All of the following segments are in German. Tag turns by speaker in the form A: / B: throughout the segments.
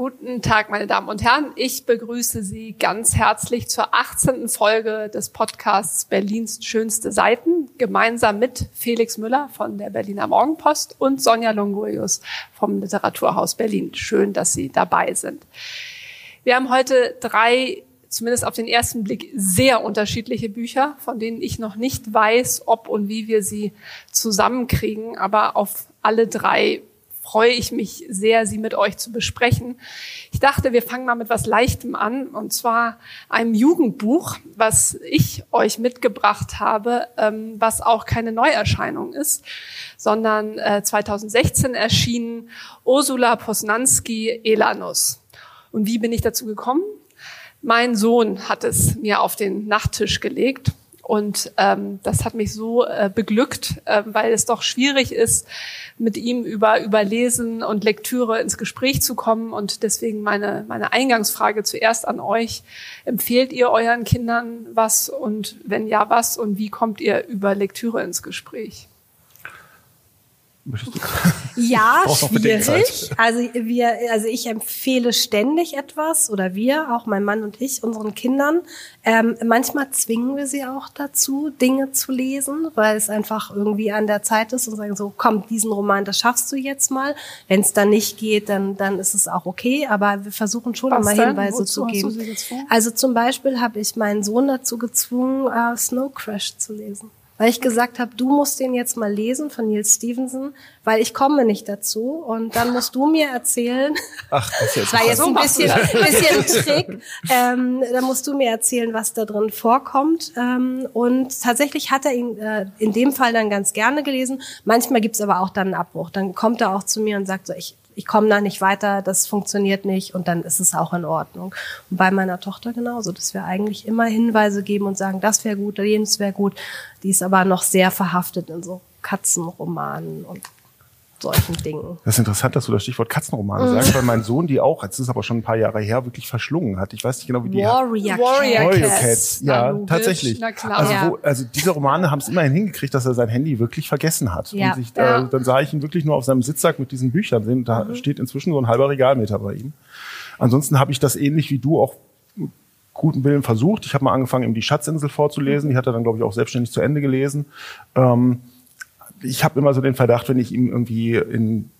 A: Guten Tag, meine Damen und Herren. Ich begrüße Sie ganz herzlich zur 18. Folge des Podcasts Berlins schönste Seiten, gemeinsam mit Felix Müller von der Berliner Morgenpost und Sonja Longurius vom Literaturhaus Berlin. Schön, dass Sie dabei sind. Wir haben heute drei, zumindest auf den ersten Blick, sehr unterschiedliche Bücher, von denen ich noch nicht weiß, ob und wie wir sie zusammenkriegen, aber auf alle drei freue ich mich sehr, sie mit euch zu besprechen. Ich dachte, wir fangen mal mit was Leichtem an, und zwar einem Jugendbuch, was ich euch mitgebracht habe, ähm, was auch keine Neuerscheinung ist, sondern 2016 äh, erschienen Ursula Posnanski Elanus. Und wie bin ich dazu gekommen? Mein Sohn hat es mir auf den Nachttisch gelegt und ähm, das hat mich so äh, beglückt, äh, weil es doch schwierig ist, mit ihm über, über Lesen und Lektüre ins Gespräch zu kommen. Und deswegen meine, meine Eingangsfrage zuerst an euch. Empfehlt ihr euren Kindern was und wenn ja, was? Und wie kommt ihr über Lektüre ins Gespräch?
B: Ja, schwierig. Also wir, also ich empfehle ständig etwas oder wir, auch mein Mann und ich, unseren Kindern. Ähm, manchmal zwingen wir sie auch dazu, Dinge zu lesen, weil es einfach irgendwie an der Zeit ist und sagen so, komm, diesen Roman, das schaffst du jetzt mal. Wenn es dann nicht geht, dann dann ist es auch okay. Aber wir versuchen schon Was immer denn? Hinweise Wozu zu geben. Also zum Beispiel habe ich meinen Sohn dazu gezwungen, uh, Snow Crash zu lesen weil ich gesagt habe, du musst den jetzt mal lesen von Neil Stevenson, weil ich komme nicht dazu und dann musst du mir erzählen.
C: Ach, das, ist
B: das war jetzt ein bisschen, bisschen ein Trick. Ähm, dann musst du mir erzählen, was da drin vorkommt. Ähm, und tatsächlich hat er ihn äh, in dem Fall dann ganz gerne gelesen. Manchmal gibt's aber auch dann einen Abbruch. Dann kommt er auch zu mir und sagt so, ich ich komme da nicht weiter, das funktioniert nicht und dann ist es auch in Ordnung. Und bei meiner Tochter genauso, dass wir eigentlich immer Hinweise geben und sagen, das wäre gut, jenes wäre gut. Die ist aber noch sehr verhaftet in so Katzenromanen und solchen Dingen.
C: Das ist interessant, dass du das Stichwort Katzenromane mhm. sagst, weil mein Sohn die auch, jetzt ist aber schon ein paar Jahre her, wirklich verschlungen hat. Ich weiß nicht genau, wie die
B: Warrior,
A: Warrior
C: Cats. Warrior Cats. Ja, Na, tatsächlich. Na klar. Also, wo, also diese Romane haben es immerhin hingekriegt, dass er sein Handy wirklich vergessen hat. Ja. Und sich, ja. äh, dann sah ich ihn wirklich nur auf seinem Sitzsack mit diesen Büchern. Da mhm. steht inzwischen so ein halber Regalmeter bei ihm. Ansonsten habe ich das ähnlich wie du auch guten Willen versucht. Ich habe mal angefangen, ihm die Schatzinsel vorzulesen. Die hat er dann, glaube ich, auch selbstständig zu Ende gelesen. Ähm, ich habe immer so den Verdacht, wenn ich ihm irgendwie in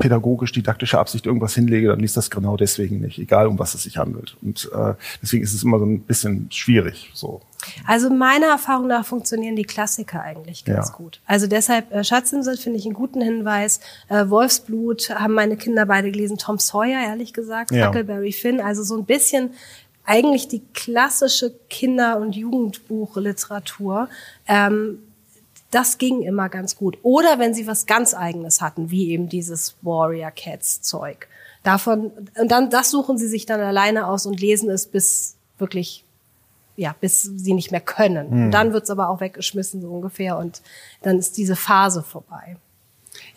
C: pädagogisch-didaktische Absicht irgendwas hinlege, dann liest das genau deswegen nicht, egal um was es sich handelt. Und äh, deswegen ist es immer so ein bisschen schwierig. So.
B: Also meiner Erfahrung nach funktionieren die Klassiker eigentlich ganz ja. gut. Also deshalb äh, Schatzinsel finde ich einen guten Hinweis. Äh, Wolfsblut haben meine Kinder beide gelesen. Tom Sawyer, ehrlich gesagt. Ja. Huckleberry Finn. Also so ein bisschen eigentlich die klassische Kinder- und Jugendbuchliteratur. Ähm, das ging immer ganz gut. Oder wenn sie was ganz eigenes hatten, wie eben dieses Warrior Cats Zeug. Davon, und dann, das suchen sie sich dann alleine aus und lesen es bis wirklich, ja, bis sie nicht mehr können. Mhm. Und dann wird's aber auch weggeschmissen, so ungefähr, und dann ist diese Phase vorbei.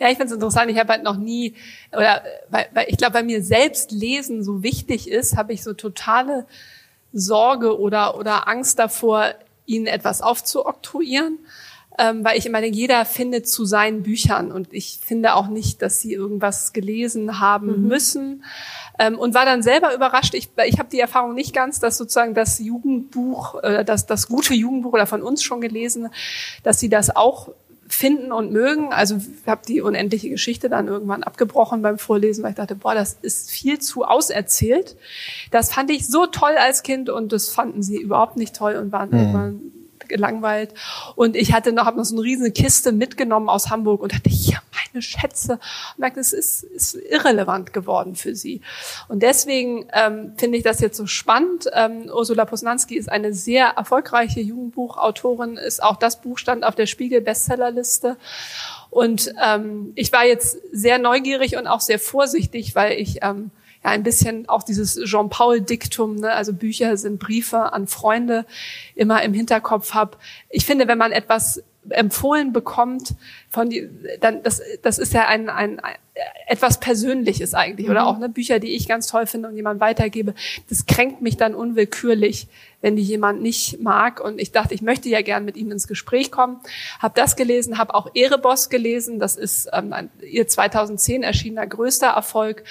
A: Ja, ich finde es interessant. Ich habe halt noch nie, oder weil, weil ich glaube, bei mir selbst Lesen so wichtig ist, habe ich so totale Sorge oder, oder Angst davor, ihnen etwas aufzuoktroyieren ähm, weil ich immer denke, jeder findet zu seinen Büchern und ich finde auch nicht, dass sie irgendwas gelesen haben mhm. müssen. Ähm, und war dann selber überrascht. Ich, ich habe die Erfahrung nicht ganz, dass sozusagen das Jugendbuch, äh, das, das gute Jugendbuch oder von uns schon gelesen, dass sie das auch finden und mögen. Also ich habe die unendliche Geschichte dann irgendwann abgebrochen beim Vorlesen, weil ich dachte, boah, das ist viel zu auserzählt. Das fand ich so toll als Kind und das fanden sie überhaupt nicht toll und waren mhm. irgendwann gelangweilt. Und ich hatte noch, habe noch so eine riesige Kiste mitgenommen aus Hamburg und dachte, hier, meine Schätze. Und merkte, es ist, ist irrelevant geworden für sie. Und deswegen ähm, finde ich das jetzt so spannend. Ähm, Ursula Posnanski ist eine sehr erfolgreiche Jugendbuchautorin, ist auch das Buch stand auf der Spiegel-Bestsellerliste. Und ähm, ich war jetzt sehr neugierig und auch sehr vorsichtig, weil ich ähm, ja ein bisschen auch dieses Jean-Paul-Diktum, ne, also Bücher sind Briefe an Freunde, immer im Hinterkopf habe. Ich finde, wenn man etwas empfohlen bekommt von die, dann das das ist ja ein, ein, ein etwas Persönliches eigentlich oder mhm. auch ne Bücher, die ich ganz toll finde und jemand weitergebe. Das kränkt mich dann unwillkürlich, wenn die jemand nicht mag und ich dachte, ich möchte ja gern mit ihm ins Gespräch kommen. Habe das gelesen, habe auch Ereboss gelesen. Das ist ähm, ein, ihr 2010 erschienener größter Erfolg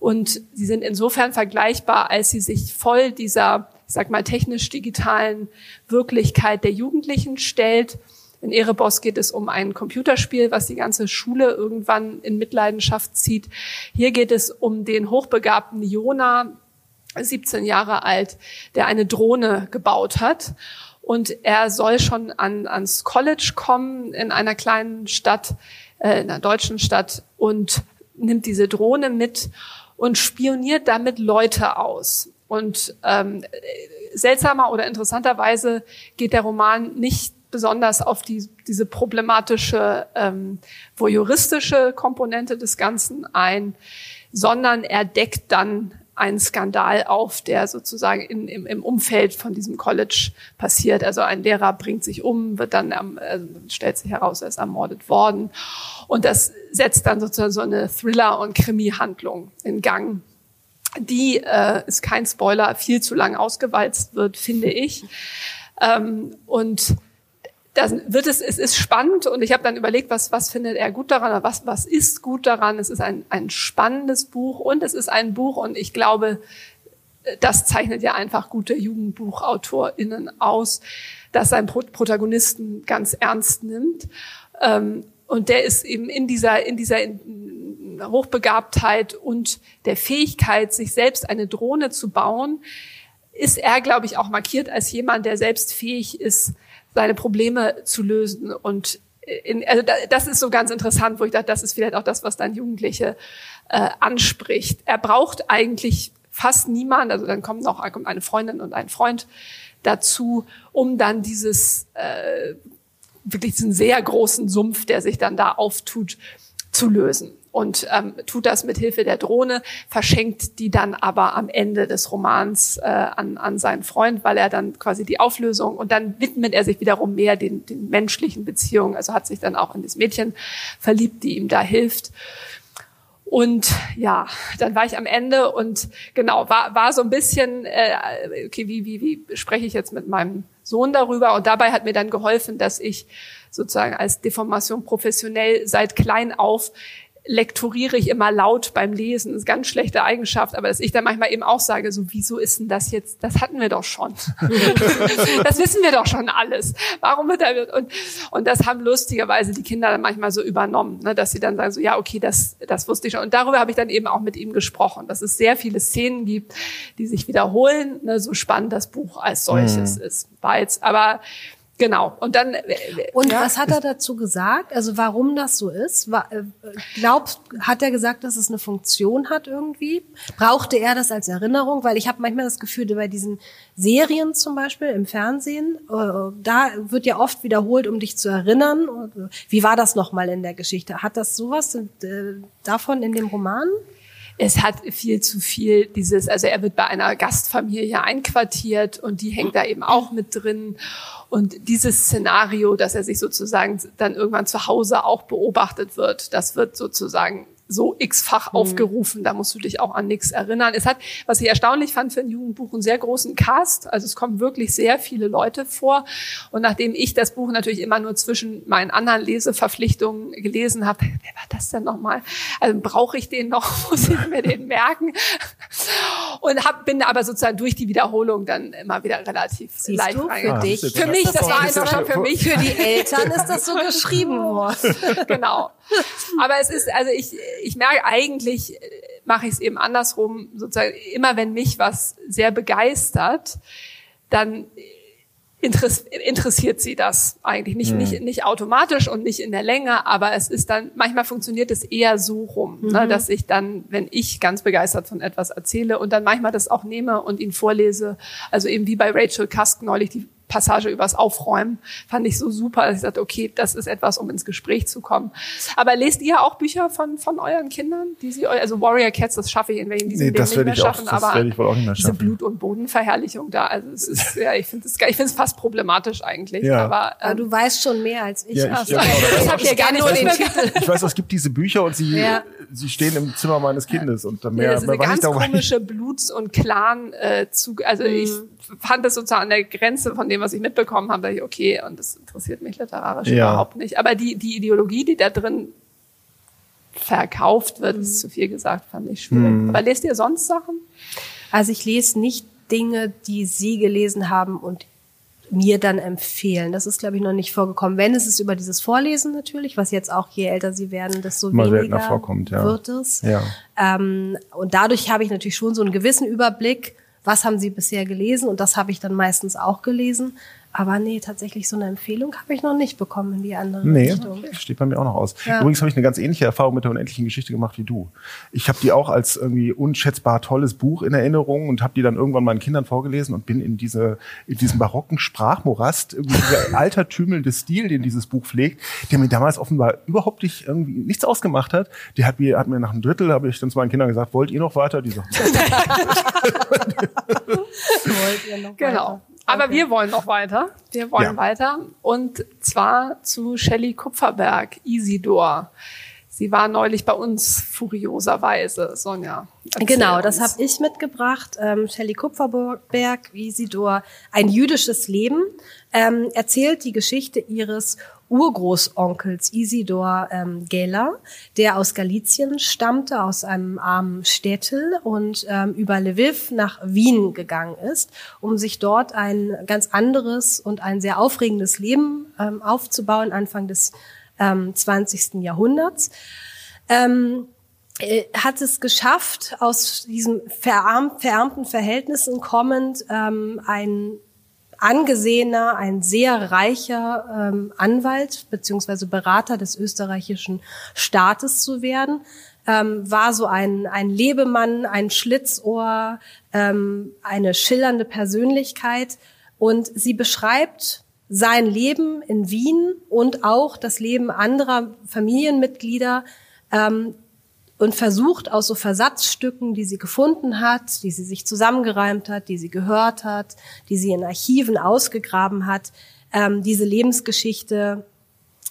A: und sie sind insofern vergleichbar, als sie sich voll dieser, ich sag mal, technisch-digitalen Wirklichkeit der Jugendlichen stellt. In Erebos geht es um ein Computerspiel, was die ganze Schule irgendwann in Mitleidenschaft zieht. Hier geht es um den hochbegabten Jona, 17 Jahre alt, der eine Drohne gebaut hat. Und er soll schon an, ans College kommen in einer kleinen Stadt, äh, in einer deutschen Stadt und nimmt diese Drohne mit und spioniert damit Leute aus. Und ähm, seltsamer oder interessanterweise geht der Roman nicht besonders auf die, diese problematische ähm, voyeuristische Komponente des Ganzen ein, sondern er deckt dann einen Skandal auf, der sozusagen in, im, im Umfeld von diesem College passiert. Also ein Lehrer bringt sich um, wird dann äh, stellt sich heraus, er ist ermordet worden. Und das setzt dann sozusagen so eine Thriller- und Krimi-Handlung in Gang. Die äh, ist kein Spoiler, viel zu lang ausgewalzt wird, finde ich. Ähm, und dann wird es, es ist spannend und ich habe dann überlegt, was, was findet er gut daran, was, was ist gut daran. Es ist ein, ein spannendes Buch und es ist ein Buch und ich glaube, das zeichnet ja einfach gute JugendbuchautorInnen aus, dass sein Protagonisten ganz ernst nimmt. Ähm, und der ist eben in dieser, in dieser Hochbegabtheit und der Fähigkeit, sich selbst eine Drohne zu bauen, ist er, glaube ich, auch markiert als jemand, der selbst fähig ist, seine Probleme zu lösen. Und in, also das ist so ganz interessant, wo ich dachte, das ist vielleicht auch das, was dann Jugendliche äh, anspricht. Er braucht eigentlich fast niemand, also dann kommt noch kommt eine Freundin und ein Freund dazu, um dann dieses äh, wirklich diesen sehr großen Sumpf, der sich dann da auftut, zu lösen und ähm, tut das mit Hilfe der Drohne, verschenkt die dann aber am Ende des Romans äh, an, an seinen Freund, weil er dann quasi die Auflösung und dann widmet er sich wiederum mehr den, den menschlichen Beziehungen, also hat sich dann auch in das Mädchen verliebt, die ihm da hilft. Und ja, dann war ich am Ende und genau, war, war so ein bisschen, äh, okay, wie, wie, wie spreche ich jetzt mit meinem Sohn darüber? Und dabei hat mir dann geholfen, dass ich sozusagen als Deformation professionell seit klein auf lektoriere ich immer laut beim Lesen. Das ist eine ganz schlechte Eigenschaft, aber dass ich dann manchmal eben auch sage, so wieso ist denn das jetzt? Das hatten wir doch schon. das wissen wir doch schon alles. Warum wird da und und das haben lustigerweise die Kinder dann manchmal so übernommen, ne, dass sie dann sagen so ja okay, das das wusste ich schon. Und darüber habe ich dann eben auch mit ihm gesprochen, dass es sehr viele Szenen gibt, die sich wiederholen. Ne, so spannend das Buch als solches mhm. ist. War jetzt aber Genau. Und dann. Äh,
B: und ja. was hat er dazu gesagt? Also warum das so ist? Äh, glaubt, hat er gesagt, dass es eine Funktion hat irgendwie? Brauchte er das als Erinnerung? Weil ich habe manchmal das Gefühl, bei diesen Serien zum Beispiel im Fernsehen, äh, da wird ja oft wiederholt, um dich zu erinnern. Wie war das nochmal in der Geschichte? Hat das sowas davon in dem Roman?
A: es hat viel zu viel dieses, also er wird bei einer Gastfamilie einquartiert und die hängt da eben auch mit drin. Und dieses Szenario, dass er sich sozusagen dann irgendwann zu Hause auch beobachtet wird, das wird sozusagen so x-fach mhm. aufgerufen, da musst du dich auch an nichts erinnern. Es hat, was ich erstaunlich fand für ein Jugendbuch, einen sehr großen Cast. Also es kommen wirklich sehr viele Leute vor. Und nachdem ich das Buch natürlich immer nur zwischen meinen anderen Leseverpflichtungen gelesen habe, wer war das denn nochmal? Also brauche ich den noch? Muss ich mir den merken? Und hab, bin aber sozusagen durch die Wiederholung dann immer wieder relativ
B: Siehst leicht du, für dich.
A: Für mich, das war einfach schon für mich.
B: Für die Eltern ist das so geschrieben worden.
A: genau. Aber es ist, also ich, ich merke eigentlich, äh, mache ich es eben andersrum, sozusagen immer wenn mich was sehr begeistert, dann interessiert sie das eigentlich nicht, mhm. nicht, nicht automatisch und nicht in der Länge, aber es ist dann, manchmal funktioniert es eher so rum, ne, mhm. ne, dass ich dann, wenn ich ganz begeistert von etwas erzähle und dann manchmal das auch nehme und ihn vorlese, also eben wie bei Rachel Cusk neulich, die Passage übers Aufräumen fand ich so super, dass ich dachte, okay, das ist etwas, um ins Gespräch zu kommen. Aber lest ihr auch Bücher von, von euren Kindern, die sie, also Warrior Cats, das schaffe ich in welchen diesem nee,
C: das nicht mehr schaffen, auch, das aber ich wohl auch nicht mehr
A: diese Blut- und Bodenverherrlichung da, also es ist, ja, ich finde es, ich finde es fast problematisch eigentlich. Ja. Aber,
B: ähm, aber du weißt schon mehr als ich. Ja,
C: ich, ja, genau, ich habe ja gar nicht nur den Titel. Ich weiß, es gibt diese Bücher und sie, ja. Sie stehen im Zimmer meines Kindes und mehr,
A: ja, das ist eine ganz komische Bluts- und Clan äh, zu, also mhm. ich fand das sozusagen an der Grenze von dem, was ich mitbekommen habe, ich, okay, und das interessiert mich literarisch ja. überhaupt nicht. Aber die, die Ideologie, die da drin verkauft wird, mhm. ist zu viel gesagt, fand ich schwierig. Mhm. Aber lest ihr sonst Sachen?
B: Also ich lese nicht Dinge, die Sie gelesen haben und mir dann empfehlen. Das ist, glaube ich, noch nicht vorgekommen. Wenn es ist über dieses Vorlesen natürlich, was jetzt auch je älter sie werden, desto Mal weniger vorkommt, ja. wird es. Ja. Ähm, und dadurch habe ich natürlich schon so einen gewissen Überblick, was haben sie bisher gelesen und das habe ich dann meistens auch gelesen. Aber nee, tatsächlich so eine Empfehlung habe ich noch nicht bekommen in die andere nee, Richtung.
C: Okay. Steht bei mir auch noch aus. Ja. Übrigens habe ich eine ganz ähnliche Erfahrung mit der unendlichen Geschichte gemacht wie du. Ich habe die auch als irgendwie unschätzbar tolles Buch in Erinnerung und habe die dann irgendwann meinen Kindern vorgelesen und bin in diese in diesem barocken Sprachmorast, irgendwie dieser altertümelnde Stil, den dieses Buch pflegt, der mir damals offenbar überhaupt nicht irgendwie nichts ausgemacht hat. Die hat mir hat mir nach einem Drittel habe ich dann zu meinen Kindern gesagt, wollt ihr noch weiter? Die sagten,
A: wollt ihr noch genau. weiter? Aber okay. wir wollen noch weiter. Wir wollen ja. weiter. Und zwar zu Shelley Kupferberg, Isidor. Sie war neulich bei uns, furioserweise, Sonja.
B: Genau, das habe ich mitgebracht. Ähm, Shelley Kupferberg, Isidor, ein jüdisches Leben, ähm, erzählt die Geschichte ihres Urgroßonkels Isidor ähm, Geller, der aus Galizien stammte, aus einem armen Städtel und ähm, über Lviv nach Wien gegangen ist, um sich dort ein ganz anderes und ein sehr aufregendes Leben ähm, aufzubauen, Anfang des ähm, 20. Jahrhunderts. Ähm, hat es geschafft, aus diesen verarmt, verarmten Verhältnissen kommend ähm, ein angesehener, ein sehr reicher ähm, Anwalt beziehungsweise Berater des österreichischen Staates zu werden. Ähm, war so ein, ein Lebemann, ein Schlitzohr, ähm, eine schillernde Persönlichkeit. Und sie beschreibt sein Leben in Wien und auch das Leben anderer Familienmitglieder ähm, und versucht aus so Versatzstücken, die sie gefunden hat, die sie sich zusammengereimt hat, die sie gehört hat, die sie in Archiven ausgegraben hat, ähm, diese Lebensgeschichte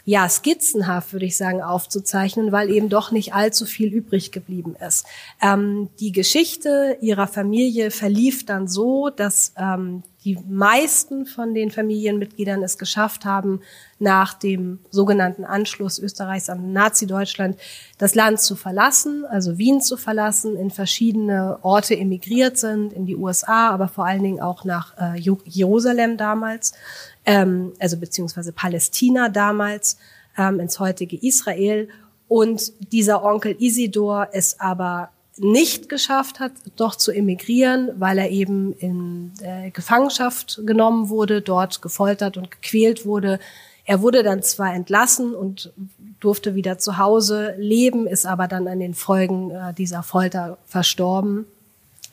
B: ja, skizzenhaft, würde ich sagen, aufzuzeichnen, weil eben doch nicht allzu viel übrig geblieben ist. Ähm, die Geschichte ihrer Familie verlief dann so, dass ähm, die meisten von den Familienmitgliedern es geschafft haben, nach dem sogenannten Anschluss Österreichs an Nazi-Deutschland das Land zu verlassen, also Wien zu verlassen, in verschiedene Orte emigriert sind, in die USA, aber vor allen Dingen auch nach äh, Jerusalem damals, ähm, also beziehungsweise Palästina damals, ähm, ins heutige Israel. Und dieser Onkel Isidor ist aber nicht geschafft hat, doch zu emigrieren, weil er eben in äh, Gefangenschaft genommen wurde, dort gefoltert und gequält wurde. Er wurde dann zwar entlassen und durfte wieder zu Hause leben, ist aber dann an den Folgen äh, dieser Folter verstorben,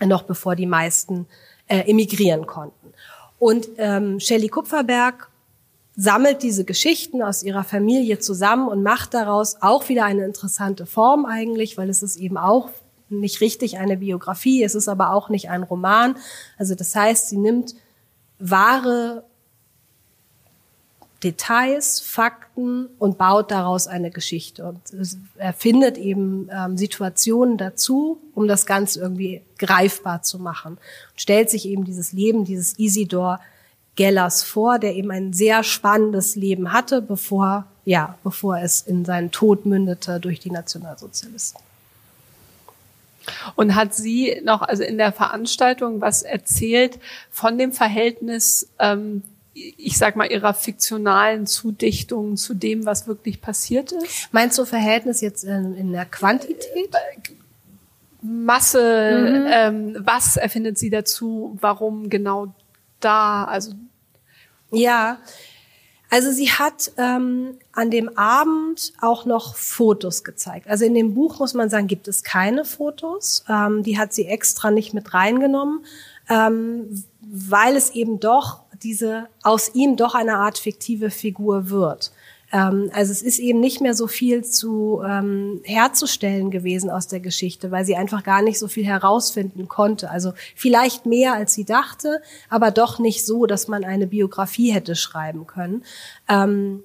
B: noch bevor die meisten äh, emigrieren konnten. Und ähm, Shelley Kupferberg sammelt diese Geschichten aus ihrer Familie zusammen und macht daraus auch wieder eine interessante Form eigentlich, weil es ist eben auch nicht richtig eine Biografie, es ist aber auch nicht ein Roman. Also das heißt, sie nimmt wahre Details, Fakten und baut daraus eine Geschichte und erfindet eben ähm, Situationen dazu, um das Ganze irgendwie greifbar zu machen. Und stellt sich eben dieses Leben dieses Isidor Gellers vor, der eben ein sehr spannendes Leben hatte, bevor, ja, bevor es in seinen Tod mündete durch die Nationalsozialisten.
A: Und hat sie noch, also in der Veranstaltung, was erzählt von dem Verhältnis, ähm, ich sag mal, ihrer fiktionalen Zudichtung zu dem, was wirklich passiert ist?
B: Meinst du Verhältnis jetzt in, in der Quantität?
A: Masse, mhm. ähm, was erfindet sie dazu? Warum genau da? Also
B: ja, also sie hat ähm, an dem Abend auch noch Fotos gezeigt. Also in dem Buch muss man sagen, gibt es keine Fotos. Ähm, die hat sie extra nicht mit reingenommen, ähm, weil es eben doch diese aus ihm doch eine Art fiktive Figur wird. Ähm, also es ist eben nicht mehr so viel zu ähm, herzustellen gewesen aus der Geschichte, weil sie einfach gar nicht so viel herausfinden konnte. Also vielleicht mehr, als sie dachte, aber doch nicht so, dass man eine Biografie hätte schreiben können. Ähm,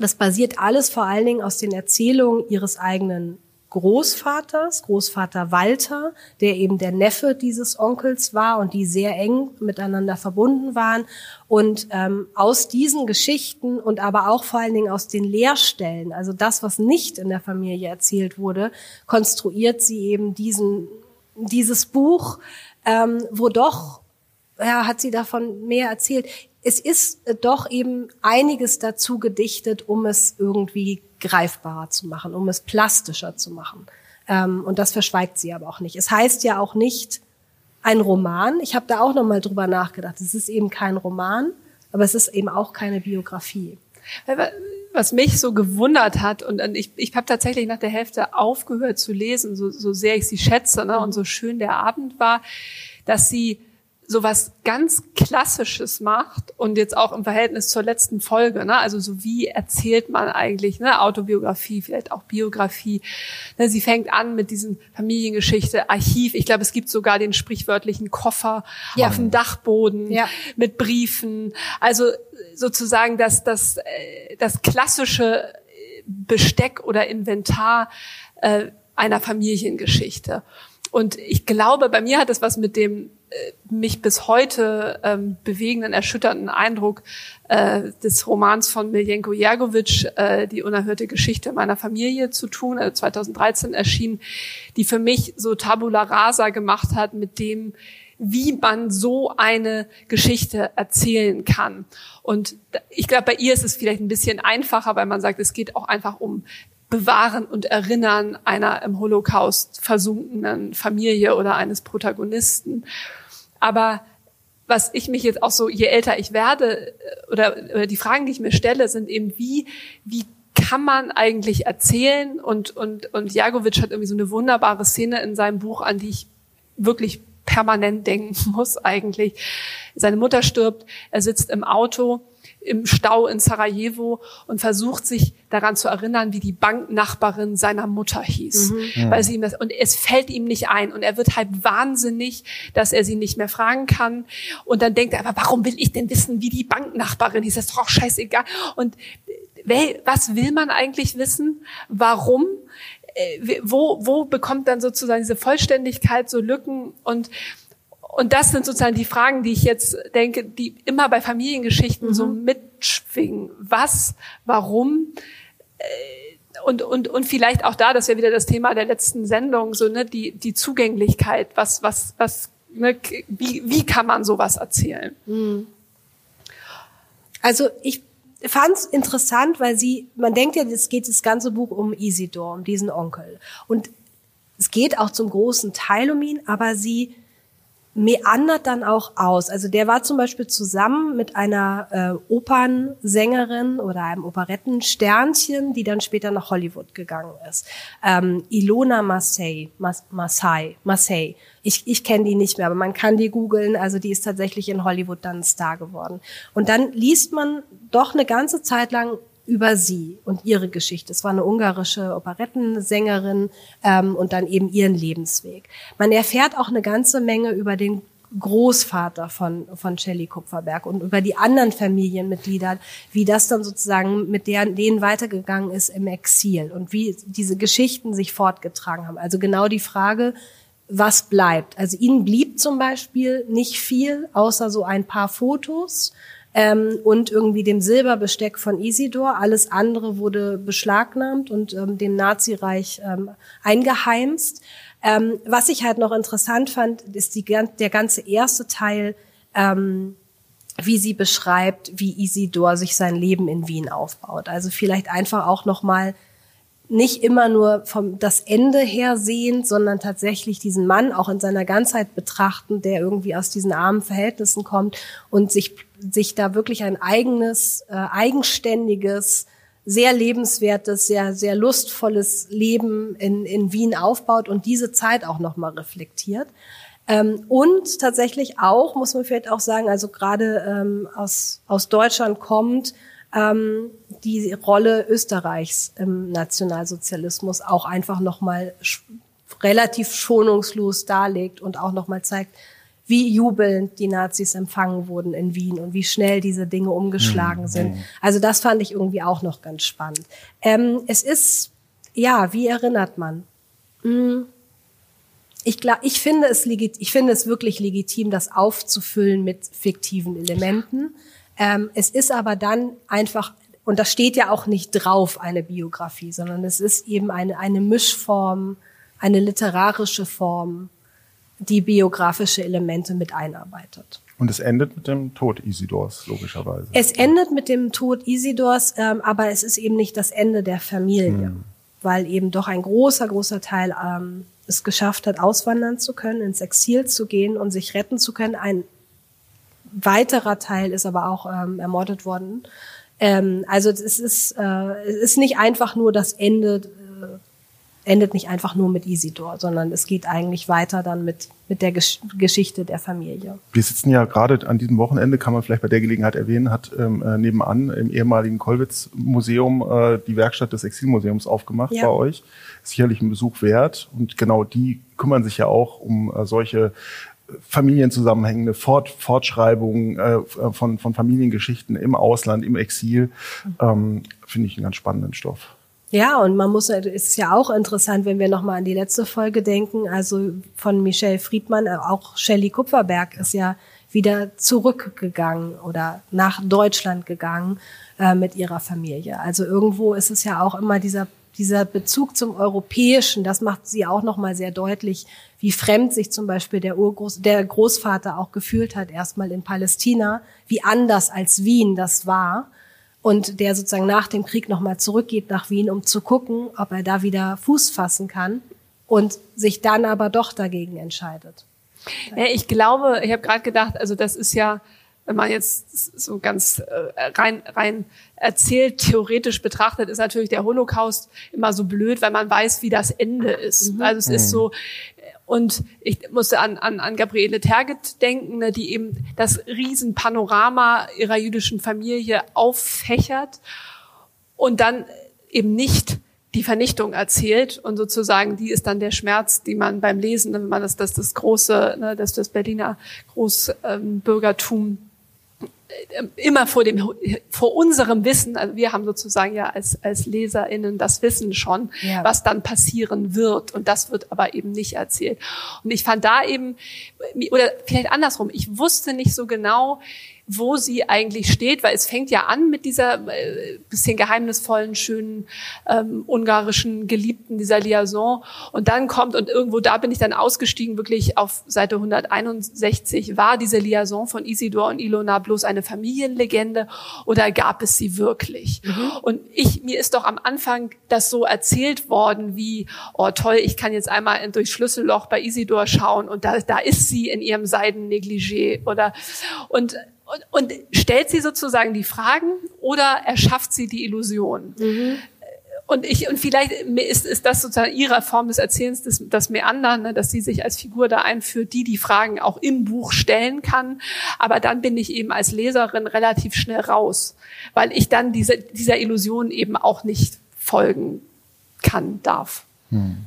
B: das basiert alles vor allen Dingen aus den Erzählungen ihres eigenen Großvaters, Großvater Walter, der eben der Neffe dieses Onkels war und die sehr eng miteinander verbunden waren. Und ähm, aus diesen Geschichten und aber auch vor allen Dingen aus den Lehrstellen, also das, was nicht in der Familie erzählt wurde, konstruiert sie eben diesen, dieses Buch, ähm, wo doch, ja, hat sie davon mehr erzählt. Es ist doch eben einiges dazu gedichtet, um es irgendwie greifbarer zu machen, um es plastischer zu machen. Ähm, und das verschweigt sie aber auch nicht. Es heißt ja auch nicht ein Roman. Ich habe da auch noch mal drüber nachgedacht. Es ist eben kein Roman, aber es ist eben auch keine Biografie.
A: Was mich so gewundert hat, und ich, ich habe tatsächlich nach der Hälfte aufgehört zu lesen, so, so sehr ich sie schätze ne, und so schön der Abend war, dass sie so was ganz Klassisches macht und jetzt auch im Verhältnis zur letzten Folge, ne? also so wie erzählt man eigentlich, ne? Autobiografie, vielleicht auch Biografie. Ne? Sie fängt an mit diesen Familiengeschichte, Archiv. Ich glaube, es gibt sogar den sprichwörtlichen Koffer ja. auf dem Dachboden ja. mit Briefen. Also sozusagen das, das, äh, das klassische Besteck oder Inventar äh, einer Familiengeschichte. Und ich glaube, bei mir hat es was mit dem äh, mich bis heute ähm, bewegenden, erschütternden Eindruck äh, des Romans von Miljenko Jergovic, äh, Die unerhörte Geschichte meiner Familie zu tun, also 2013 erschienen, die für mich so Tabula Rasa gemacht hat mit dem, wie man so eine Geschichte erzählen kann. Und ich glaube, bei ihr ist es vielleicht ein bisschen einfacher, weil man sagt, es geht auch einfach um Bewahren und Erinnern einer im Holocaust versunkenen Familie oder eines Protagonisten. Aber was ich mich jetzt auch so, je älter ich werde, äh, oder, oder die Fragen, die ich mir stelle, sind eben, wie, wie kann man eigentlich erzählen? Und, und, und Jagovic hat irgendwie so eine wunderbare Szene in seinem Buch, an die ich wirklich permanent denken muss eigentlich. Seine Mutter stirbt, er sitzt im Auto im Stau in Sarajevo und versucht sich daran zu erinnern, wie die Banknachbarin seiner Mutter hieß, mhm. weil sie ihm das und es fällt ihm nicht ein und er wird halt wahnsinnig, dass er sie nicht mehr fragen kann und dann denkt er, aber warum will ich denn wissen, wie die Banknachbarin hieß? Das ist doch scheißegal. Und was will man eigentlich wissen? Warum? Äh, wo, wo bekommt dann sozusagen diese Vollständigkeit so Lücken und und das sind sozusagen die Fragen, die ich jetzt denke, die immer bei Familiengeschichten mhm. so mitschwingen. Was, warum? Äh, und, und, und vielleicht auch da, das wäre wieder das Thema der letzten Sendung, so, ne, die, die Zugänglichkeit. Was, was, was, ne, wie, wie kann man sowas erzählen? Mhm.
B: Also ich fand es interessant, weil sie, man denkt ja, es geht das ganze Buch um Isidor, um diesen Onkel. Und es geht auch zum großen Teil um ihn, aber sie meandert dann auch aus. Also der war zum Beispiel zusammen mit einer äh, Opernsängerin oder einem Operettensternchen, die dann später nach Hollywood gegangen ist. Ähm, Ilona Mas Massey, Massey. Ich, ich kenne die nicht mehr, aber man kann die googeln. Also die ist tatsächlich in Hollywood dann Star geworden. Und dann liest man doch eine ganze Zeit lang über sie und ihre Geschichte. Es war eine ungarische Operettensängerin ähm, und dann eben ihren Lebensweg. Man erfährt auch eine ganze Menge über den Großvater von, von Shelley Kupferberg und über die anderen Familienmitglieder, wie das dann sozusagen mit deren, denen weitergegangen ist im Exil und wie diese Geschichten sich fortgetragen haben. Also genau die Frage, was bleibt. Also ihnen blieb zum Beispiel nicht viel, außer so ein paar Fotos ähm, und irgendwie dem Silberbesteck von Isidor. Alles andere wurde beschlagnahmt und ähm, dem Nazireich ähm, eingeheimst. Ähm, was ich halt noch interessant fand, ist die, der ganze erste Teil, ähm, wie sie beschreibt, wie Isidor sich sein Leben in Wien aufbaut. Also vielleicht einfach auch noch mal nicht immer nur vom das Ende her sehen, sondern tatsächlich diesen Mann auch in seiner Ganzheit betrachten, der irgendwie aus diesen armen Verhältnissen kommt und sich sich da wirklich ein eigenes, äh, eigenständiges sehr lebenswertes, sehr, sehr lustvolles Leben in, in Wien aufbaut und diese Zeit auch nochmal reflektiert. Ähm, und tatsächlich auch, muss man vielleicht auch sagen, also gerade ähm, aus, aus Deutschland kommt, ähm, die Rolle Österreichs im Nationalsozialismus auch einfach nochmal relativ schonungslos darlegt und auch nochmal zeigt, wie jubelnd die Nazis empfangen wurden in Wien und wie schnell diese Dinge umgeschlagen mhm. sind. Also das fand ich irgendwie auch noch ganz spannend. Ähm, es ist, ja, wie erinnert man? Hm. Ich, glaub, ich, finde es legit, ich finde es wirklich legitim, das aufzufüllen mit fiktiven Elementen. Ähm, es ist aber dann einfach, und das steht ja auch nicht drauf, eine Biografie, sondern es ist eben eine, eine Mischform, eine literarische Form die biografische Elemente mit einarbeitet.
C: Und es endet mit dem Tod Isidors, logischerweise.
B: Es endet mit dem Tod Isidors, ähm, aber es ist eben nicht das Ende der Familie, hm. weil eben doch ein großer, großer Teil ähm, es geschafft hat, auswandern zu können, ins Exil zu gehen und sich retten zu können. Ein weiterer Teil ist aber auch ähm, ermordet worden. Ähm, also es ist, äh, es ist nicht einfach nur das Ende endet nicht einfach nur mit Isidor, sondern es geht eigentlich weiter dann mit, mit der Gesch Geschichte der Familie.
C: Wir sitzen ja gerade an diesem Wochenende, kann man vielleicht bei der Gelegenheit erwähnen, hat ähm, äh, nebenan im ehemaligen Kollwitz-Museum äh, die Werkstatt des Exilmuseums aufgemacht ja. bei euch. Sicherlich ein Besuch wert. Und genau die kümmern sich ja auch um äh, solche familienzusammenhängende Fort, Fortschreibungen äh, von, von Familiengeschichten im Ausland, im Exil, ähm, finde ich einen ganz spannenden Stoff.
B: Ja, und man muss, es ist ja auch interessant, wenn wir nochmal an die letzte Folge denken, also von Michelle Friedmann, äh, auch Shelley Kupferberg ist ja wieder zurückgegangen oder nach Deutschland gegangen äh, mit ihrer Familie. Also irgendwo ist es ja auch immer dieser dieser Bezug zum Europäischen, das macht sie auch nochmal sehr deutlich, wie fremd sich zum Beispiel der Urgroß, der Großvater auch gefühlt hat, erstmal in Palästina, wie anders als Wien das war und der sozusagen nach dem Krieg nochmal zurückgeht nach Wien, um zu gucken, ob er da wieder Fuß fassen kann und sich dann aber doch dagegen entscheidet.
A: Ja, ich glaube, ich habe gerade gedacht, also das ist ja, wenn man jetzt so ganz äh, rein, rein erzählt, theoretisch betrachtet, ist natürlich der Holocaust immer so blöd, weil man weiß, wie das Ende ist. Mhm. Also es ist mhm. so, und ich musste an, an, an Gabriele Terget denken, ne, die eben das Riesenpanorama ihrer jüdischen Familie auffächert und dann eben nicht die Vernichtung erzählt und sozusagen die ist dann der Schmerz, die man beim Lesen, wenn man das das, das große, ne, das das Berliner Großbürgertum äh, immer vor dem vor unserem Wissen, also wir haben sozusagen ja als als Leserinnen das Wissen schon, ja. was dann passieren wird und das wird aber eben nicht erzählt. Und ich fand da eben oder vielleicht andersrum, ich wusste nicht so genau, wo sie eigentlich steht, weil es fängt ja an mit dieser äh, bisschen geheimnisvollen, schönen ähm, ungarischen Geliebten, dieser Liaison. Und dann kommt, und irgendwo da bin ich dann ausgestiegen, wirklich auf Seite 161, war diese Liaison von Isidor und Ilona bloß eine Familienlegende oder gab es sie wirklich? Mhm. Und ich, mir ist doch am Anfang das so erzählt worden, wie, oh toll, ich kann jetzt einmal durch Schlüsselloch bei Isidor schauen und da, da ist sie in ihrem Seidennegligé oder, und und, und stellt sie sozusagen die Fragen oder erschafft sie die Illusion? Mhm. Und ich und vielleicht ist, ist das sozusagen ihre Form des Erzählens, das, das Meandern, ne, dass sie sich als Figur da einführt, die die Fragen auch im Buch stellen kann. Aber dann bin ich eben als Leserin relativ schnell raus, weil ich dann diese, dieser Illusion eben auch nicht folgen kann, darf. Hm.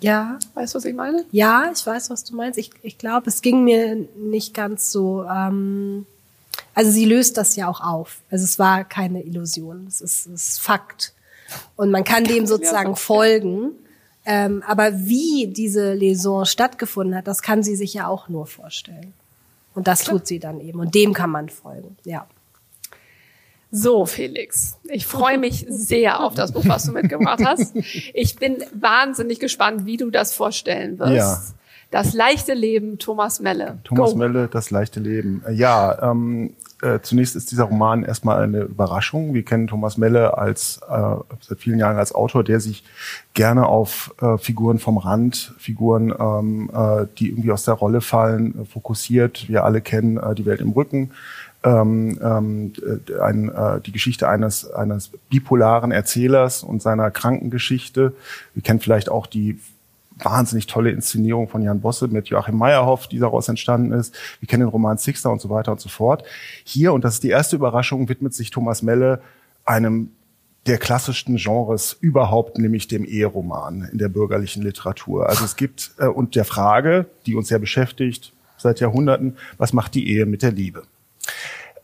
B: Ja.
A: Weißt du, was ich meine?
B: Ja, ich weiß, was du meinst. Ich, ich glaube, es ging mir nicht ganz so. Ähm, also sie löst das ja auch auf. Also es war keine Illusion. Es ist, es ist Fakt. Und man kann dem sozusagen folgen. Ähm, aber wie diese Liaison stattgefunden hat, das kann sie sich ja auch nur vorstellen. Und das tut sie dann eben. Und dem kann man folgen. Ja.
A: So, Felix, ich freue mich sehr auf das Buch, was du mitgebracht hast. Ich bin wahnsinnig gespannt, wie du das vorstellen wirst. Ja. Das leichte Leben, Thomas Melle.
C: Thomas Go. Melle, das leichte Leben. Ja, ähm, äh, zunächst ist dieser Roman erstmal eine Überraschung. Wir kennen Thomas Melle als äh, seit vielen Jahren als Autor, der sich gerne auf äh, Figuren vom Rand, Figuren, ähm, äh, die irgendwie aus der Rolle fallen, äh, fokussiert. Wir alle kennen äh, die Welt im Rücken ähm, ähm, ein, äh, die Geschichte eines, eines bipolaren Erzählers und seiner Krankengeschichte. Wir kennen vielleicht auch die wahnsinnig tolle Inszenierung von Jan Bosse mit Joachim Meyerhoff, die daraus entstanden ist. Wir kennen den Roman Sixter und so weiter und so fort. Hier, und das ist die erste Überraschung, widmet sich Thomas Melle einem der klassischsten Genres überhaupt, nämlich dem Eheroman in der bürgerlichen Literatur. Also es gibt, äh, und der Frage, die uns ja beschäftigt seit Jahrhunderten, was macht die Ehe mit der Liebe?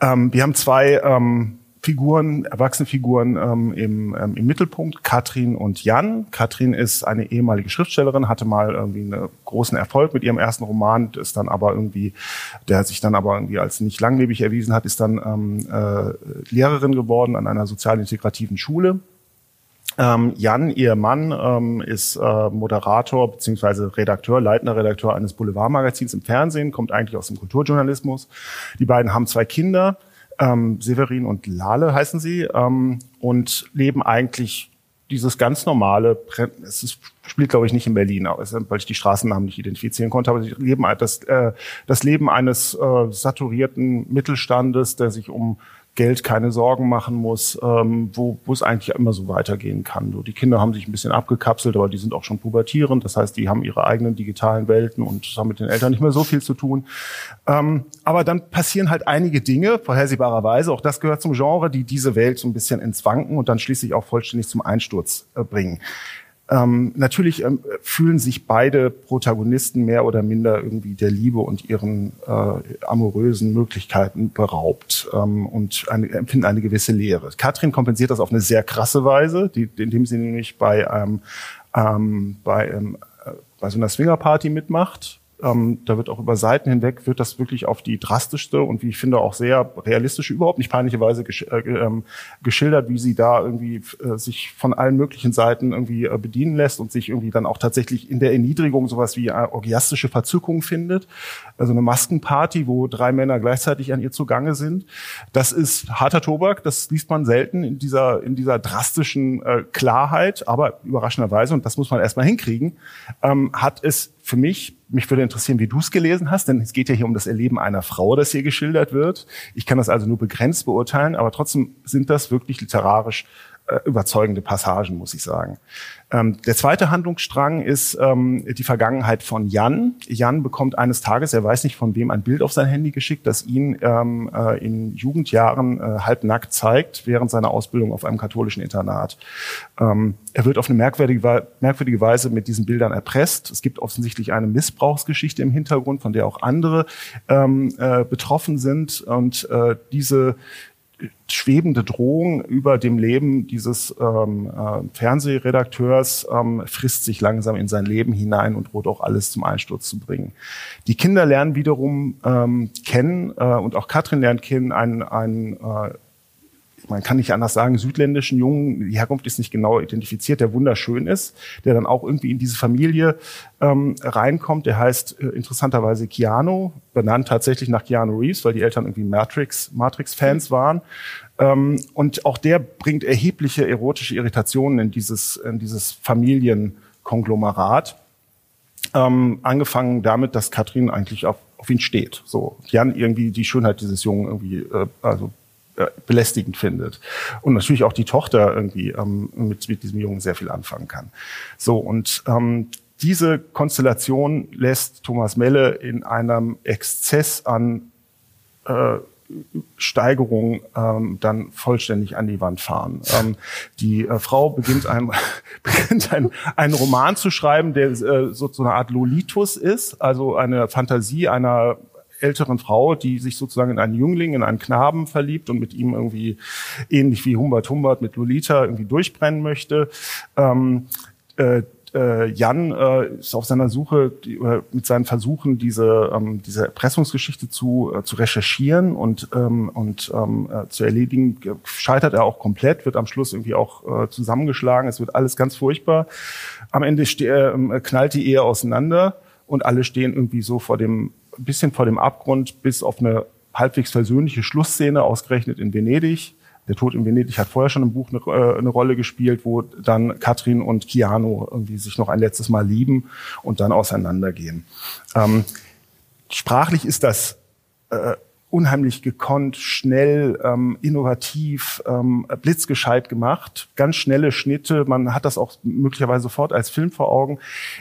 C: Ähm, wir haben zwei ähm, Figuren, Erwachsenenfiguren ähm, im, ähm, im Mittelpunkt, Katrin und Jan. Katrin ist eine ehemalige Schriftstellerin, hatte mal irgendwie einen großen Erfolg mit ihrem ersten Roman, ist dann aber irgendwie, der sich dann aber irgendwie als nicht langlebig erwiesen hat, ist dann ähm, äh, Lehrerin geworden an einer sozial integrativen Schule. Ähm, Jan, ihr Mann, ähm, ist äh, Moderator beziehungsweise Redakteur, leitender Redakteur eines Boulevardmagazins im Fernsehen, kommt eigentlich aus dem Kulturjournalismus. Die beiden haben zwei Kinder ähm, Severin und Lale heißen sie, ähm, und leben eigentlich dieses ganz normale, es ist, spielt glaube ich nicht in Berlin, weil ich die Straßennamen nicht identifizieren konnte, aber sie leben das, äh, das Leben eines äh, saturierten Mittelstandes, der sich um Geld keine Sorgen machen muss, ähm, wo, wo es eigentlich immer so weitergehen kann. So, die Kinder haben sich ein bisschen abgekapselt, aber die sind auch schon pubertierend. Das heißt, die haben ihre eigenen digitalen Welten und haben mit den Eltern nicht mehr so viel zu tun. Ähm, aber dann passieren halt einige Dinge, vorhersehbarerweise, auch das gehört zum Genre, die diese Welt so ein bisschen ins Wanken und dann schließlich auch vollständig zum Einsturz äh, bringen. Ähm, natürlich ähm, fühlen sich beide Protagonisten mehr oder minder irgendwie der Liebe und ihren äh, amorösen Möglichkeiten beraubt ähm, und eine, empfinden eine gewisse Leere. Katrin kompensiert das auf eine sehr krasse Weise, die, indem sie nämlich bei, ähm, bei, ähm, äh, bei so einer Swingerparty mitmacht ähm, da wird auch über Seiten hinweg, wird das wirklich auf die drastischste und wie ich finde auch sehr realistische, überhaupt nicht peinliche Weise gesch äh, ähm, geschildert, wie sie da irgendwie äh, sich von allen möglichen Seiten irgendwie äh, bedienen lässt und sich irgendwie dann auch tatsächlich in der Erniedrigung sowas wie äh, orgiastische Verzückung findet. Also eine Maskenparty, wo drei Männer gleichzeitig an ihr zugange sind. Das ist harter Tobak, das liest man selten in dieser, in dieser drastischen äh, Klarheit, aber überraschenderweise, und das muss man erstmal hinkriegen, ähm, hat es für mich, mich würde interessieren, wie du es gelesen hast, denn es geht ja hier um das Erleben einer Frau, das hier geschildert wird. Ich kann das also nur begrenzt beurteilen, aber trotzdem sind das wirklich literarisch überzeugende Passagen, muss ich sagen. Ähm, der zweite Handlungsstrang ist ähm, die Vergangenheit von Jan. Jan bekommt eines Tages, er weiß nicht von wem, ein Bild auf sein Handy geschickt, das ihn ähm, äh, in Jugendjahren äh, halbnackt zeigt, während seiner Ausbildung auf einem katholischen Internat. Ähm, er wird auf eine merkwürdige, merkwürdige Weise mit diesen Bildern erpresst. Es gibt offensichtlich eine Missbrauchsgeschichte im Hintergrund, von der auch andere ähm, äh, betroffen sind. Und äh, diese schwebende Drohung über dem Leben dieses ähm, äh, Fernsehredakteurs ähm, frisst sich langsam in sein Leben hinein und droht auch alles zum Einsturz zu bringen. Die Kinder lernen wiederum ähm, kennen äh, und auch Katrin lernt kennen einen, einen äh, man kann nicht anders sagen, südländischen Jungen, die Herkunft ist nicht genau identifiziert, der wunderschön ist, der dann auch irgendwie in diese Familie ähm, reinkommt. Der heißt äh, interessanterweise Keanu, benannt tatsächlich nach Keanu Reeves, weil die Eltern irgendwie Matrix, Matrix-Fans waren. Ähm, und auch der bringt erhebliche erotische Irritationen in dieses, in dieses Familienkonglomerat. Ähm, angefangen damit, dass Katrin eigentlich auf, auf ihn steht. So, Jan irgendwie die Schönheit dieses Jungen irgendwie, äh, also äh, belästigend findet. Und natürlich auch die Tochter irgendwie ähm, mit, mit diesem Jungen sehr viel anfangen kann. So, und ähm, diese Konstellation lässt Thomas Melle in einem Exzess an äh, Steigerung ähm, dann vollständig an die Wand fahren. Ähm, die äh, Frau beginnt, ein, beginnt ein, einen Roman zu schreiben, der äh, so, so eine Art Lolitus ist, also eine Fantasie einer älteren Frau, die sich sozusagen in einen Jüngling, in einen Knaben verliebt und mit ihm irgendwie ähnlich wie Humbert Humbert mit Lolita irgendwie durchbrennen möchte. Ähm, äh, äh, Jan äh, ist auf seiner Suche, äh, mit seinen Versuchen, diese, ähm, diese Erpressungsgeschichte zu, zu recherchieren und, ähm, und ähm, äh, zu erledigen, scheitert er auch komplett, wird am Schluss irgendwie auch zusammengeschlagen. Es wird alles ganz furchtbar. Am Ende knallt die Ehe auseinander und alle stehen irgendwie so vor dem ein bisschen vor dem Abgrund bis auf eine halbwegs versöhnliche Schlussszene, ausgerechnet in Venedig. Der Tod in Venedig hat vorher schon im Buch eine, äh, eine, Rolle gespielt, wo dann Katrin und Keanu irgendwie sich noch ein letztes Mal lieben und dann auseinandergehen. Ähm, sprachlich ist das äh, unheimlich gekonnt, schnell, ähm, innovativ, ähm, blitzgescheit gemacht, ganz schnelle Schnitte. Man hat das auch möglicherweise sofort als Film vor Augen.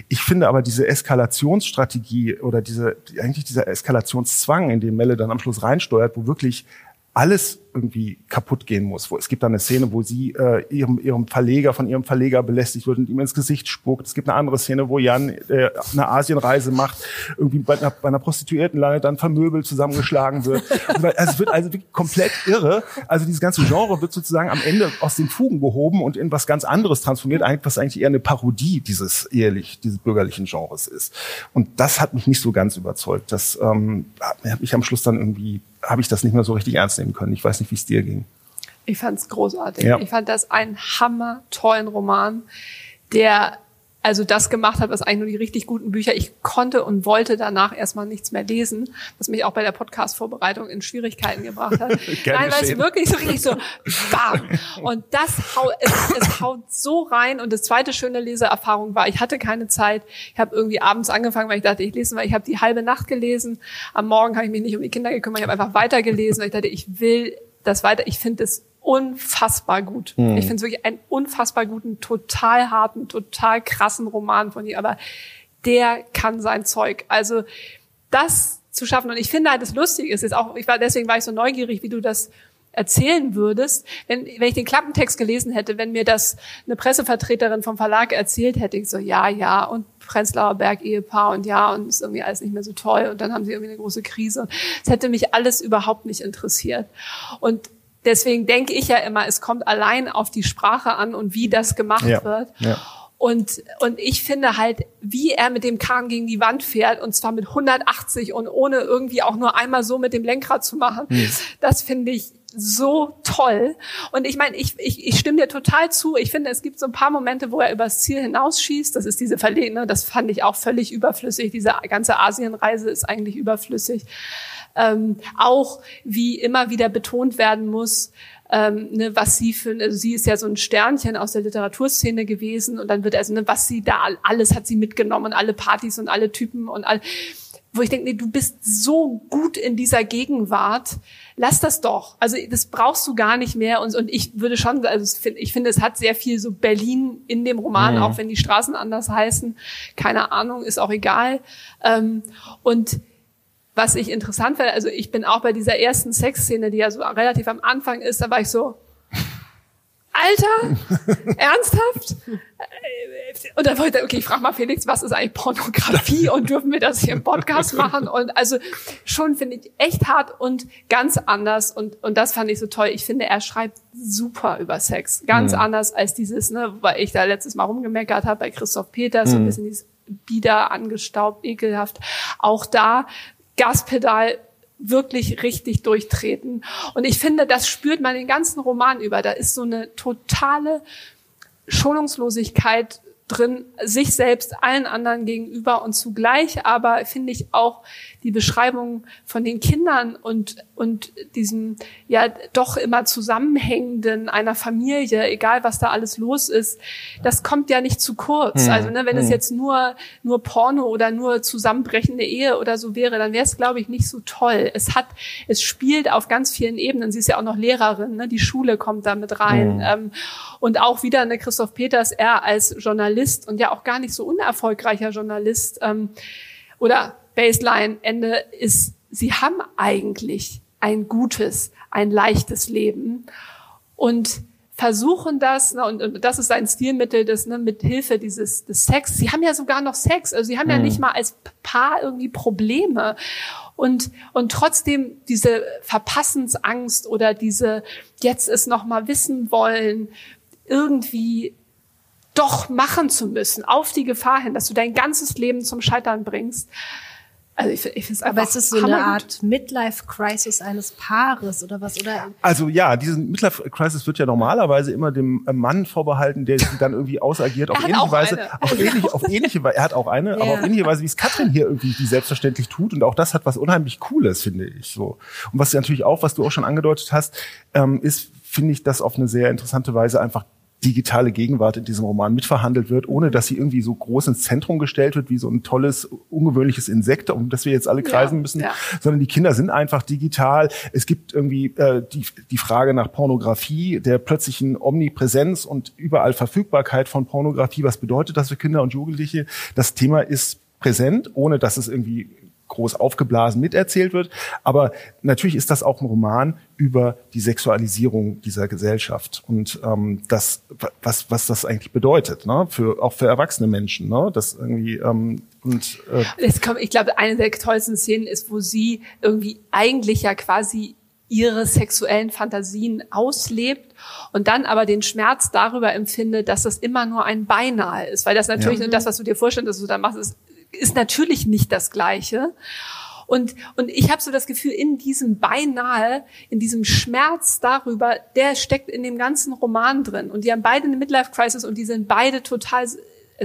C: Ich finde aber diese Eskalationsstrategie oder diese eigentlich dieser Eskalationszwang, in den Melle dann am Schluss reinsteuert, wo wirklich alles irgendwie kaputt gehen muss. Wo, es gibt da eine Szene, wo sie äh, ihrem, ihrem Verleger, von ihrem Verleger belästigt wird und ihm ins Gesicht spuckt. Es gibt eine andere Szene, wo Jan äh, eine Asienreise macht, irgendwie bei einer, bei einer Prostituierten landet, dann vermöbelt, zusammengeschlagen wird. also es wird also wirklich komplett irre. Also dieses ganze Genre wird sozusagen am Ende aus den Fugen gehoben und in was ganz anderes transformiert, was eigentlich eher eine Parodie dieses ehrlich, dieses bürgerlichen Genres ist. Und das hat mich nicht so ganz überzeugt. Das ähm, hat mich am Schluss dann irgendwie, habe ich das nicht mehr so richtig ernst nehmen können. Ich weiß nicht, nicht, wie es dir ging.
A: Ich fand es großartig. Ja. Ich fand das einen hammer tollen Roman, der also das gemacht hat, was eigentlich nur die richtig guten Bücher. Ich konnte und wollte danach erstmal nichts mehr lesen, was mich auch bei der Podcast-Vorbereitung in Schwierigkeiten gebracht hat. Nein, weil es wirklich so richtig so bam. Und das haut, es, es haut so rein. Und das zweite schöne Leseerfahrung war, ich hatte keine Zeit. Ich habe irgendwie abends angefangen, weil ich dachte, ich lese mal. Ich habe die halbe Nacht gelesen. Am Morgen habe ich mich nicht um die Kinder gekümmert. Ich habe einfach weitergelesen, weil ich dachte, ich will das weiter. Ich finde es unfassbar gut. Mhm. Ich finde es wirklich einen unfassbar guten, total harten, total krassen Roman von ihr. Aber der kann sein Zeug. Also das zu schaffen. Und ich finde halt, das Lustige ist jetzt auch, ich war, deswegen war ich so neugierig, wie du das erzählen würdest, wenn, wenn ich den Klappentext gelesen hätte, wenn mir das eine Pressevertreterin vom Verlag erzählt hätte, ich so, ja, ja, und Prenzlauer Berg-Ehepaar und ja, und ist irgendwie alles nicht mehr so toll und dann haben sie irgendwie eine große Krise. Es hätte mich alles überhaupt nicht interessiert. Und deswegen denke ich ja immer, es kommt allein auf die Sprache an und wie das gemacht ja. wird. Ja. Und, und ich finde halt, wie er mit dem Kahn gegen die Wand fährt, und zwar mit 180 und ohne irgendwie auch nur einmal so mit dem Lenkrad zu machen, mhm. das finde ich so toll. Und ich meine, ich, ich, ich stimme dir total zu. Ich finde, es gibt so ein paar Momente, wo er übers Ziel hinausschießt. Das ist diese Verlegene, das fand ich auch völlig überflüssig. Diese ganze Asienreise ist eigentlich überflüssig. Ähm, auch wie immer wieder betont werden muss, ähm, ne, was sie für, also sie ist ja so ein Sternchen aus der Literaturszene gewesen und dann wird also, ne, was sie da alles hat sie mitgenommen alle Partys und alle Typen und all, wo ich denke, nee, du bist so gut in dieser Gegenwart, lass das doch. Also das brauchst du gar nicht mehr. Und, und ich würde schon, also ich finde, es hat sehr viel so Berlin in dem Roman, mhm. auch wenn die Straßen anders heißen. Keine Ahnung, ist auch egal. Ähm, und was ich interessant finde, also ich bin auch bei dieser ersten Sexszene, die ja so relativ am Anfang ist, da war ich so, Alter, ernsthaft? Und dann wollte ich, okay, ich frage mal Felix, was ist eigentlich Pornografie und dürfen wir das hier im Podcast machen? Und also schon finde ich echt hart und ganz anders und, und das fand ich so toll. Ich finde, er schreibt super über Sex. Ganz mhm. anders als dieses, ne, weil ich da letztes Mal rumgemeckert habe bei Christoph Peters, mhm. so ein mhm. bisschen dieses bieder, angestaubt, ekelhaft. Auch da Gaspedal wirklich richtig durchtreten. Und ich finde, das spürt man den ganzen Roman über. Da ist so eine totale Schonungslosigkeit drin, sich selbst allen anderen gegenüber und zugleich aber finde ich auch die Beschreibung von den Kindern und, und diesem ja doch immer zusammenhängenden einer Familie, egal was da alles los ist, das kommt ja nicht zu kurz. Hm. Also ne, wenn hm. es jetzt nur, nur Porno oder nur zusammenbrechende Ehe oder so wäre, dann wäre es, glaube ich, nicht so toll. Es hat, es spielt auf ganz vielen Ebenen. Sie ist ja auch noch Lehrerin, ne? die Schule kommt da mit rein. Hm. Ähm, und auch wieder eine Christoph Peters, er als Journalist und ja auch gar nicht so unerfolgreicher Journalist, ähm, oder Baseline, Ende ist, sie haben eigentlich ein gutes, ein leichtes Leben und versuchen das, ne, und, und das ist ein Stilmittel des, ne, mit Hilfe dieses des Sex. Sie haben ja sogar noch Sex, also sie haben mhm. ja nicht mal als Paar irgendwie Probleme und und trotzdem diese Verpassensangst oder diese jetzt es noch mal wissen wollen irgendwie doch machen zu müssen, auf die Gefahr hin, dass du dein ganzes Leben zum Scheitern bringst.
B: Also ich, ich finde es Aber es ist so eine Art Midlife-Crisis eines Paares oder was? Oder?
C: Also ja, diese Midlife-Crisis wird ja normalerweise immer dem äh, Mann vorbehalten, der sie dann irgendwie ausagiert auf ähnliche Weise. Auf ähnliche, auf ähnliche Weise. Er hat auch eine, ja. aber auf ähnliche Weise, wie es Katrin hier irgendwie die selbstverständlich tut. Und auch das hat was unheimlich Cooles, finde ich. So. Und was natürlich auch, was du auch schon angedeutet hast, ähm, ist, finde ich, das auf eine sehr interessante Weise einfach digitale Gegenwart in diesem Roman mitverhandelt wird, ohne dass sie irgendwie so groß ins Zentrum gestellt wird, wie so ein tolles, ungewöhnliches Insekt, um das wir jetzt alle kreisen ja, müssen, ja. sondern die Kinder sind einfach digital. Es gibt irgendwie äh, die, die Frage nach Pornografie, der plötzlichen Omnipräsenz und überall Verfügbarkeit von Pornografie. Was bedeutet das für Kinder und Jugendliche? Das Thema ist präsent, ohne dass es irgendwie groß aufgeblasen miterzählt wird. Aber natürlich ist das auch ein Roman über die Sexualisierung dieser Gesellschaft und ähm, das, was, was das eigentlich bedeutet, ne? für, auch für erwachsene Menschen. Ne? Das irgendwie, ähm, und,
A: äh es kommt, ich glaube, eine der tollsten Szenen ist, wo sie irgendwie eigentlich ja quasi ihre sexuellen Fantasien auslebt und dann aber den Schmerz darüber empfindet, dass das immer nur ein Beinahe ist, weil das natürlich ja. das, was du dir vorstellst, dass du da machst, ist ist natürlich nicht das Gleiche. Und, und ich habe so das Gefühl, in diesem beinahe, in diesem Schmerz darüber, der steckt in dem ganzen Roman drin. Und die haben beide eine Midlife-Crisis und die sind beide total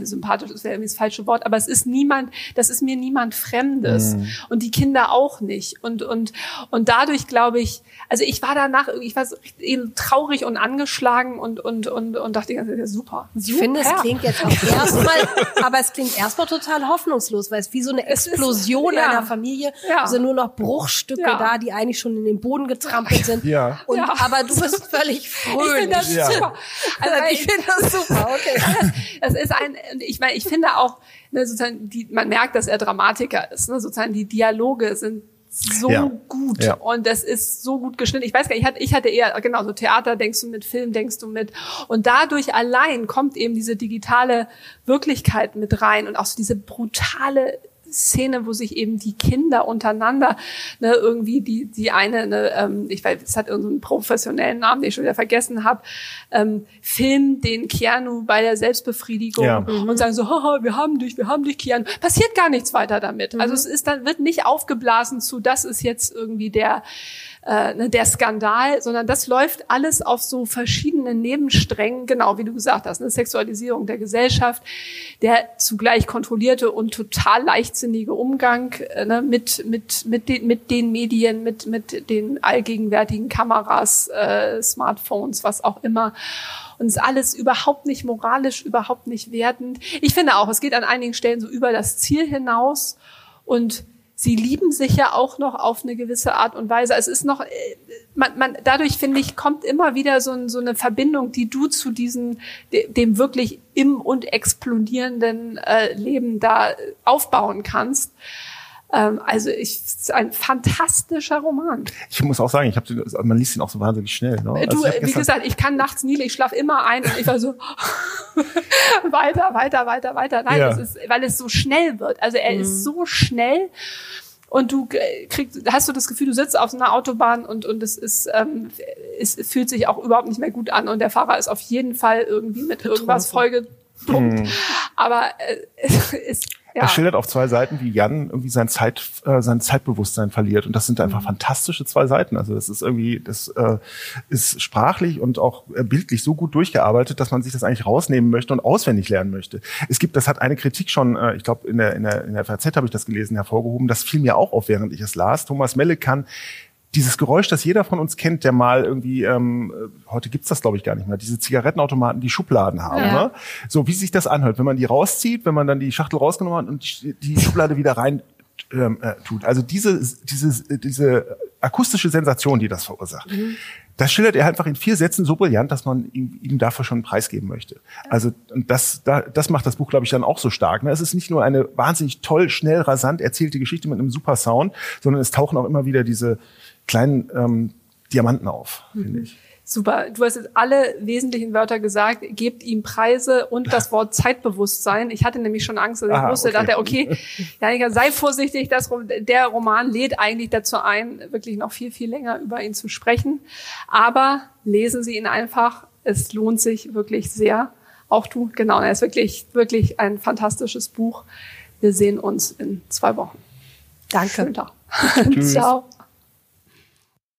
A: sympathisch ist ja irgendwie das falsche Wort, aber es ist niemand, das ist mir niemand Fremdes mhm. und die Kinder auch nicht und und und dadurch glaube ich, also ich war danach, ich war so eben traurig und angeschlagen und und und und dachte, ja, super, super.
B: Ich finde, es klingt jetzt auch erstmal, aber es klingt erstmal total hoffnungslos, weil es wie so eine Explosion ist, ja. einer Familie, ja. sind nur noch Bruchstücke ja. da, die eigentlich schon in den Boden getrampelt sind. Ja. Und ja. aber du bist völlig fröhlich. Ich finde das super. Also
A: ich finde das super. Okay. Das ist ein ich meine, ich finde auch, ne, sozusagen, die, man merkt, dass er Dramatiker ist. Ne, sozusagen die Dialoge sind so ja. gut ja. und das ist so gut geschnitten. Ich weiß gar nicht, ich hatte, ich hatte eher, genau, so Theater denkst du mit, Film denkst du mit und dadurch allein kommt eben diese digitale Wirklichkeit mit rein und auch so diese brutale Szene, wo sich eben die Kinder untereinander ne, irgendwie die die eine, ne, ähm, ich weiß, es hat irgendeinen professionellen Namen, den ich schon wieder vergessen habe, ähm, filmt den Keanu bei der Selbstbefriedigung ja. und sagen so, haha, wir haben dich, wir haben dich, Keanu. Passiert gar nichts weiter damit. Also mhm. Also es ist dann wird nicht aufgeblasen zu, das ist jetzt irgendwie der äh, ne, der Skandal, sondern das läuft alles auf so verschiedenen Nebensträngen, genau wie du gesagt hast, eine Sexualisierung der Gesellschaft, der zugleich kontrollierte und total leichtsinnige Umgang äh, ne, mit mit mit den, mit den Medien, mit mit den allgegenwärtigen Kameras, äh, Smartphones, was auch immer und ist alles überhaupt nicht moralisch, überhaupt nicht wertend. Ich finde auch, es geht an einigen Stellen so über das Ziel hinaus und sie lieben sich ja auch noch auf eine gewisse Art und Weise. Es ist noch, äh, man, man, dadurch finde ich, kommt immer wieder so, ein, so eine Verbindung, die du zu diesem, dem wirklich im und explodierenden äh, Leben da aufbauen kannst. Ähm, also ich, es ist ein fantastischer Roman.
C: Ich muss auch sagen, ich habe man liest ihn auch so wahnsinnig schnell. Ne?
A: Du, also wie gesagt, ich kann nachts nie, ich schlafe immer ein und ich war so weiter, weiter, weiter, weiter. Nein, ja. das ist, weil es so schnell wird. Also er mhm. ist so schnell und du kriegst, hast du das Gefühl, du sitzt auf einer Autobahn und und es ist, ähm, es fühlt sich auch überhaupt nicht mehr gut an und der Fahrer ist auf jeden Fall irgendwie mit Betrunken. irgendwas vollgepumpt. Mhm. Aber äh, es ist
C: ja. Er schildert auf zwei Seiten, wie Jan irgendwie sein Zeit, äh, sein Zeitbewusstsein verliert. Und das sind einfach mhm. fantastische zwei Seiten. Also das ist irgendwie, das äh, ist sprachlich und auch äh, bildlich so gut durchgearbeitet, dass man sich das eigentlich rausnehmen möchte und auswendig lernen möchte. Es gibt, das hat eine Kritik schon, äh, ich glaube in der in der in der FAZ habe ich das gelesen hervorgehoben. Das fiel mir auch auf, während ich es las. Thomas Melle kann dieses Geräusch, das jeder von uns kennt, der mal irgendwie, ähm, heute gibt's das glaube ich gar nicht mehr, diese Zigarettenautomaten, die Schubladen haben. Ja. Ne? So wie sich das anhört, wenn man die rauszieht, wenn man dann die Schachtel rausgenommen hat und die, die Schublade wieder rein ähm, äh, tut. Also diese, diese, diese akustische Sensation, die das verursacht. Mhm. Das schildert er einfach in vier Sätzen so brillant, dass man ihm, ihm dafür schon einen Preis geben möchte. Also und das, da, das macht das Buch, glaube ich, dann auch so stark. Ne? Es ist nicht nur eine wahnsinnig toll, schnell, rasant erzählte Geschichte mit einem super Sound, sondern es tauchen auch immer wieder diese kleinen ähm, Diamanten auf, mhm. finde ich.
A: Super. Du hast jetzt alle wesentlichen Wörter gesagt. Gebt ihm Preise und das Wort Zeitbewusstsein. Ich hatte nämlich schon Angst, dass ich Aha, wusste, okay. dachte, okay, Janika, sei vorsichtig. Das, der Roman lädt eigentlich dazu ein, wirklich noch viel, viel länger über ihn zu sprechen. Aber lesen Sie ihn einfach. Es lohnt sich wirklich sehr. Auch du, genau. Er ist wirklich, wirklich ein fantastisches Buch. Wir sehen uns in zwei Wochen.
B: Danke.
A: Ciao.